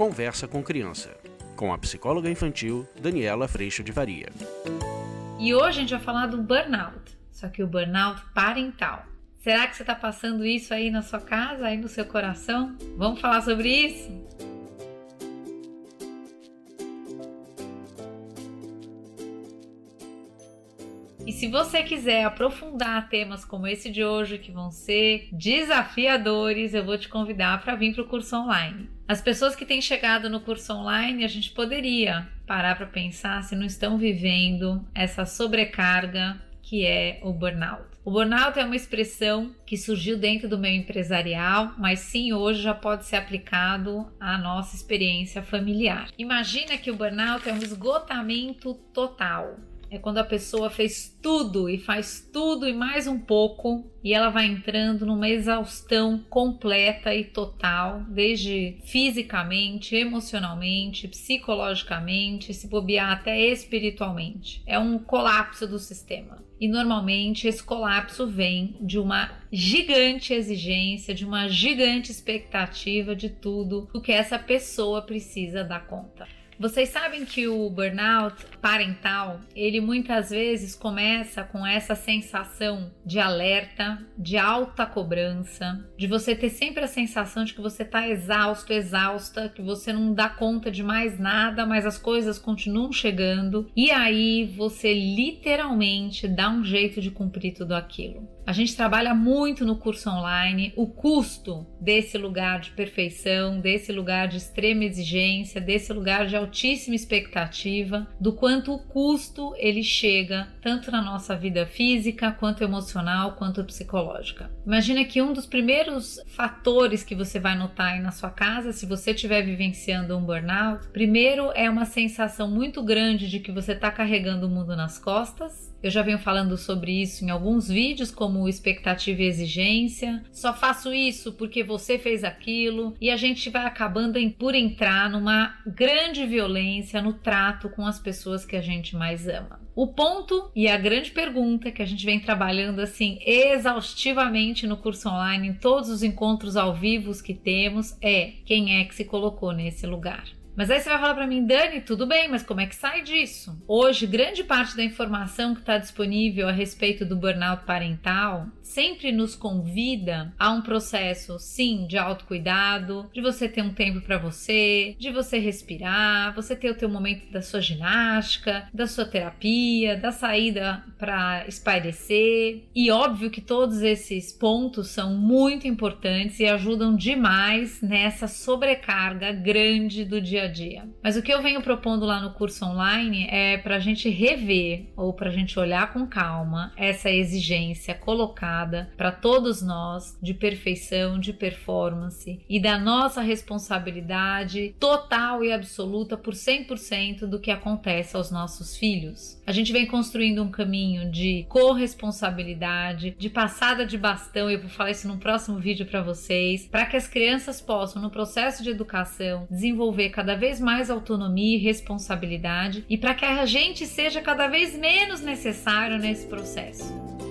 Conversa com Criança, com a psicóloga infantil Daniela Freixo de Varia. E hoje a gente vai falar do burnout, só que o burnout parental. Será que você está passando isso aí na sua casa, aí no seu coração? Vamos falar sobre isso? E se você quiser aprofundar temas como esse de hoje, que vão ser desafiadores, eu vou te convidar para vir para o curso online. As pessoas que têm chegado no curso online, a gente poderia parar para pensar se não estão vivendo essa sobrecarga que é o burnout. O burnout é uma expressão que surgiu dentro do meio empresarial, mas sim hoje já pode ser aplicado à nossa experiência familiar. Imagina que o burnout é um esgotamento total é quando a pessoa fez tudo e faz tudo e mais um pouco e ela vai entrando numa exaustão completa e total, desde fisicamente, emocionalmente, psicologicamente, se bobear até espiritualmente. É um colapso do sistema. E normalmente esse colapso vem de uma gigante exigência, de uma gigante expectativa de tudo o que essa pessoa precisa dar conta. Vocês sabem que o burnout parental, ele muitas vezes começa com essa sensação de alerta, de alta cobrança, de você ter sempre a sensação de que você está exausto, exausta, que você não dá conta de mais nada, mas as coisas continuam chegando e aí você literalmente dá um jeito de cumprir tudo aquilo. A gente trabalha muito no curso online o custo desse lugar de perfeição, desse lugar de extrema exigência, desse lugar de altíssima expectativa, do quanto o custo ele chega tanto na nossa vida física, quanto emocional, quanto psicológica. Imagina que um dos primeiros fatores que você vai notar aí na sua casa, se você estiver vivenciando um burnout, primeiro é uma sensação muito grande de que você está carregando o mundo nas costas eu já venho falando sobre isso em alguns vídeos, como expectativa e exigência. Só faço isso porque você fez aquilo, e a gente vai acabando por entrar numa grande violência no trato com as pessoas que a gente mais ama. O ponto e a grande pergunta que a gente vem trabalhando assim exaustivamente no curso online, em todos os encontros ao vivo que temos, é quem é que se colocou nesse lugar. Mas aí você vai falar para mim, Dani, tudo bem, mas como é que sai disso? Hoje, grande parte da informação que está disponível a respeito do burnout parental sempre nos convida a um processo, sim, de autocuidado, de você ter um tempo para você, de você respirar, você ter o teu momento da sua ginástica, da sua terapia, da saída para espairecer. E óbvio que todos esses pontos são muito importantes e ajudam demais nessa sobrecarga grande do dia a dia. Mas o que eu venho propondo lá no curso online é para a gente rever ou para a gente olhar com calma essa exigência colocada para todos nós de perfeição, de performance e da nossa responsabilidade total e absoluta por 100% do que acontece aos nossos filhos. A gente vem construindo um caminho de corresponsabilidade, de passada de bastão, eu vou falar isso no próximo vídeo para vocês, para que as crianças possam, no processo de educação, desenvolver cada vez mais autonomia e responsabilidade e para que a gente seja cada vez menos necessário nesse processo.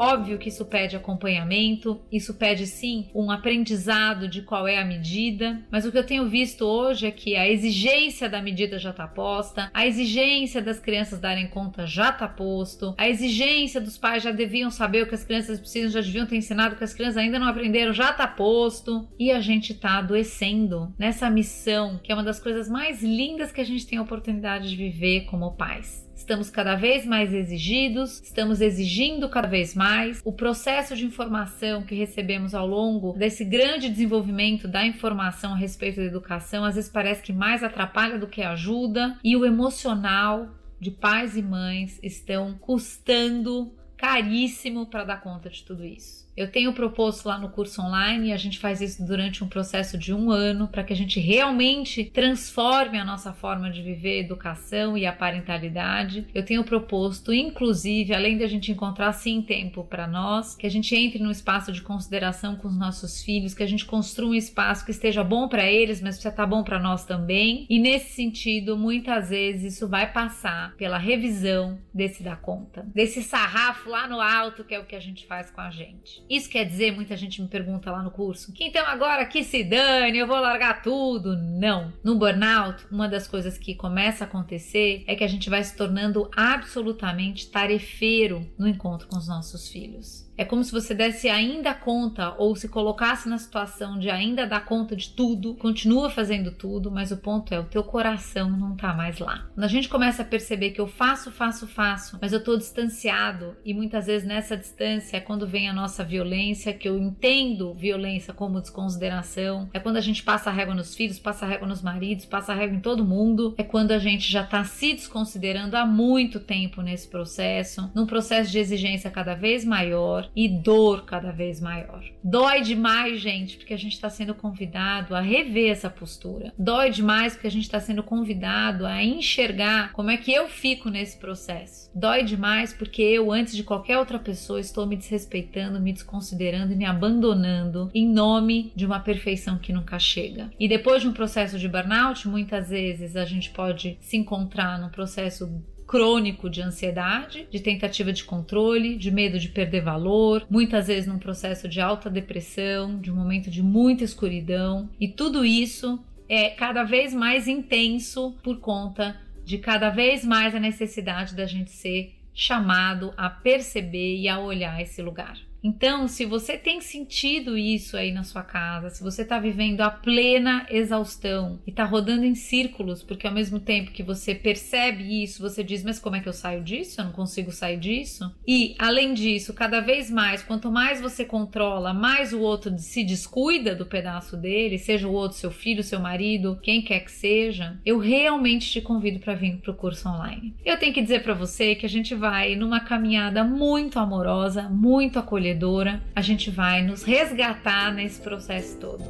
Óbvio que isso pede acompanhamento, isso pede sim um aprendizado de qual é a medida, mas o que eu tenho visto hoje é que a exigência da medida já está posta, a exigência das crianças darem conta já está posto, a exigência dos pais já deviam saber o que as crianças precisam, já deviam ter ensinado o que as crianças ainda não aprenderam, já está posto, e a gente está adoecendo nessa missão que é uma das coisas mais lindas que a gente tem a oportunidade de viver como pais estamos cada vez mais exigidos, estamos exigindo cada vez mais. O processo de informação que recebemos ao longo desse grande desenvolvimento da informação a respeito da educação às vezes parece que mais atrapalha do que ajuda, e o emocional de pais e mães estão custando caríssimo para dar conta de tudo isso. Eu tenho proposto lá no curso online e a gente faz isso durante um processo de um ano para que a gente realmente transforme a nossa forma de viver educação e a parentalidade. Eu tenho proposto, inclusive, além de a gente encontrar sim tempo para nós, que a gente entre num espaço de consideração com os nossos filhos, que a gente construa um espaço que esteja bom para eles, mas precisa estar tá bom para nós também. E nesse sentido, muitas vezes isso vai passar pela revisão desse dar conta, desse sarrafo lá no alto que é o que a gente faz com a gente. Isso quer dizer, muita gente me pergunta lá no curso, que então agora que se dane, eu vou largar tudo. Não. No burnout, uma das coisas que começa a acontecer é que a gente vai se tornando absolutamente tarefeiro no encontro com os nossos filhos. É como se você desse ainda conta ou se colocasse na situação de ainda dar conta de tudo, continua fazendo tudo, mas o ponto é o teu coração não tá mais lá. Quando a gente começa a perceber que eu faço, faço, faço, mas eu tô distanciado e muitas vezes nessa distância é quando vem a nossa violência, que eu entendo violência como desconsideração, é quando a gente passa a régua nos filhos, passa a régua nos maridos, passa a régua em todo mundo, é quando a gente já tá se desconsiderando há muito tempo nesse processo, num processo de exigência cada vez maior e dor cada vez maior. Dói demais, gente, porque a gente está sendo convidado a rever essa postura. Dói demais porque a gente está sendo convidado a enxergar como é que eu fico nesse processo. Dói demais porque eu, antes de qualquer outra pessoa, estou me desrespeitando, me desconsiderando e me abandonando em nome de uma perfeição que nunca chega. E depois de um processo de burnout, muitas vezes a gente pode se encontrar num processo crônico de ansiedade, de tentativa de controle, de medo de perder valor, muitas vezes num processo de alta depressão, de um momento de muita escuridão, e tudo isso é cada vez mais intenso por conta de cada vez mais a necessidade da gente ser chamado a perceber e a olhar esse lugar. Então, se você tem sentido isso aí na sua casa, se você está vivendo a plena exaustão e está rodando em círculos, porque ao mesmo tempo que você percebe isso, você diz: Mas como é que eu saio disso? Eu não consigo sair disso. E, além disso, cada vez mais, quanto mais você controla, mais o outro se descuida do pedaço dele, seja o outro seu filho, seu marido, quem quer que seja, eu realmente te convido para vir para o curso online. Eu tenho que dizer para você que a gente vai numa caminhada muito amorosa, muito acolhedora acolhedora, a gente vai nos resgatar nesse processo todo.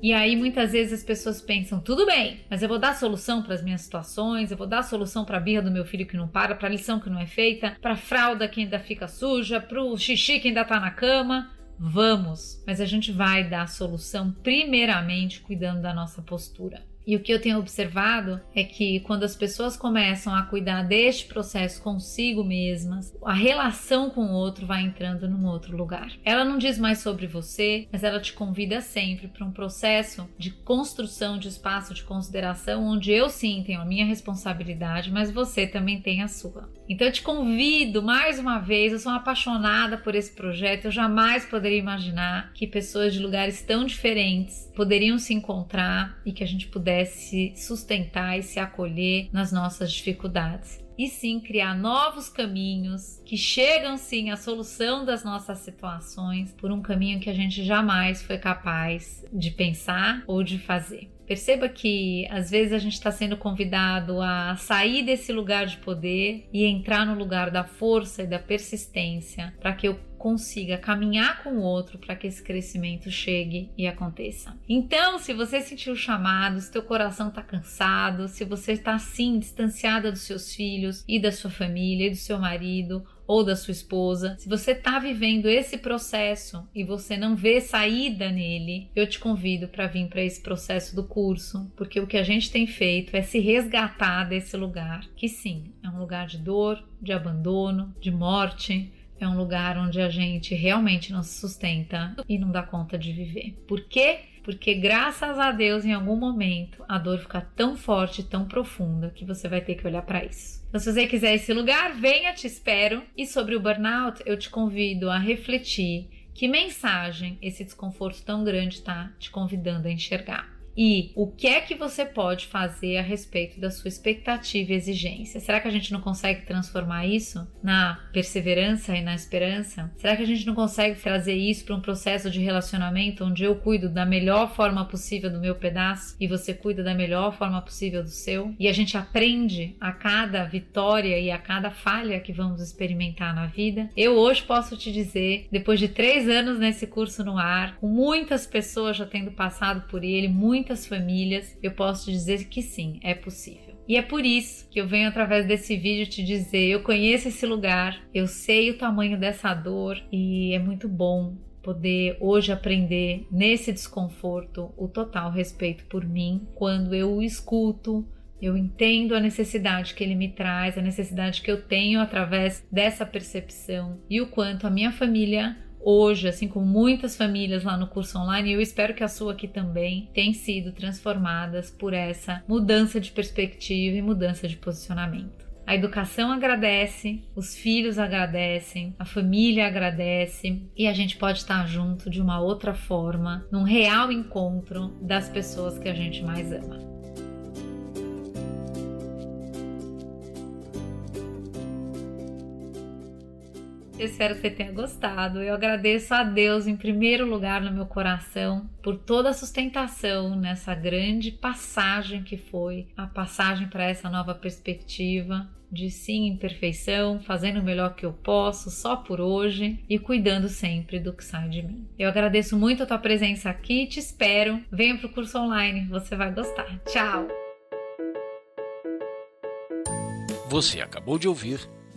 E aí muitas vezes as pessoas pensam, tudo bem, mas eu vou dar solução para as minhas situações, eu vou dar solução para a birra do meu filho que não para, para a lição que não é feita, para a fralda que ainda fica suja, para o xixi que ainda está na cama. Vamos, mas a gente vai dar solução primeiramente cuidando da nossa postura. E o que eu tenho observado é que quando as pessoas começam a cuidar deste processo consigo mesmas, a relação com o outro vai entrando num outro lugar. Ela não diz mais sobre você, mas ela te convida sempre para um processo de construção de espaço de consideração onde eu sim tenho a minha responsabilidade, mas você também tem a sua. Então eu te convido mais uma vez, eu sou apaixonada por esse projeto, eu jamais poderia imaginar que pessoas de lugares tão diferentes poderiam se encontrar e que a gente pudesse se sustentar e se acolher nas nossas dificuldades. E sim criar novos caminhos que chegam sim à solução das nossas situações por um caminho que a gente jamais foi capaz de pensar ou de fazer. Perceba que às vezes a gente está sendo convidado a sair desse lugar de poder e entrar no lugar da força e da persistência para que eu consiga caminhar com o outro para que esse crescimento chegue e aconteça. Então, se você sentiu chamado, se teu coração está cansado, se você está assim distanciada dos seus filhos e da sua família e do seu marido, ou da sua esposa, se você está vivendo esse processo e você não vê saída nele, eu te convido para vir para esse processo do curso, porque o que a gente tem feito é se resgatar desse lugar, que sim, é um lugar de dor, de abandono, de morte, é um lugar onde a gente realmente não se sustenta e não dá conta de viver. Por quê? Porque graças a Deus, em algum momento, a dor fica tão forte, tão profunda, que você vai ter que olhar para isso. Então, se você quiser esse lugar, venha, te espero. E sobre o burnout, eu te convido a refletir que mensagem esse desconforto tão grande está te convidando a enxergar. E o que é que você pode fazer a respeito da sua expectativa e exigência. Será que a gente não consegue transformar isso na perseverança e na esperança? Será que a gente não consegue trazer isso para um processo de relacionamento onde eu cuido da melhor forma possível do meu pedaço e você cuida da melhor forma possível do seu? E a gente aprende a cada vitória e a cada falha que vamos experimentar na vida? Eu hoje posso te dizer, depois de três anos nesse curso no ar, com muitas pessoas já tendo passado por ele, muitas famílias, eu posso dizer que sim, é possível. E é por isso que eu venho através desse vídeo te dizer: eu conheço esse lugar, eu sei o tamanho dessa dor e é muito bom poder hoje aprender nesse desconforto o total respeito por mim quando eu o escuto. Eu entendo a necessidade que ele me traz, a necessidade que eu tenho através dessa percepção e o quanto a minha família hoje, assim como muitas famílias lá no curso online, eu espero que a sua aqui também, tem sido transformadas por essa mudança de perspectiva e mudança de posicionamento. A educação agradece, os filhos agradecem, a família agradece e a gente pode estar junto de uma outra forma, num real encontro das pessoas que a gente mais ama. Espero que você tenha gostado. Eu agradeço a Deus em primeiro lugar no meu coração por toda a sustentação nessa grande passagem que foi a passagem para essa nova perspectiva de sim imperfeição, fazendo o melhor que eu posso, só por hoje e cuidando sempre do que sai de mim. Eu agradeço muito a tua presença aqui, te espero. Venha para o curso online, você vai gostar. Tchau! Você acabou de ouvir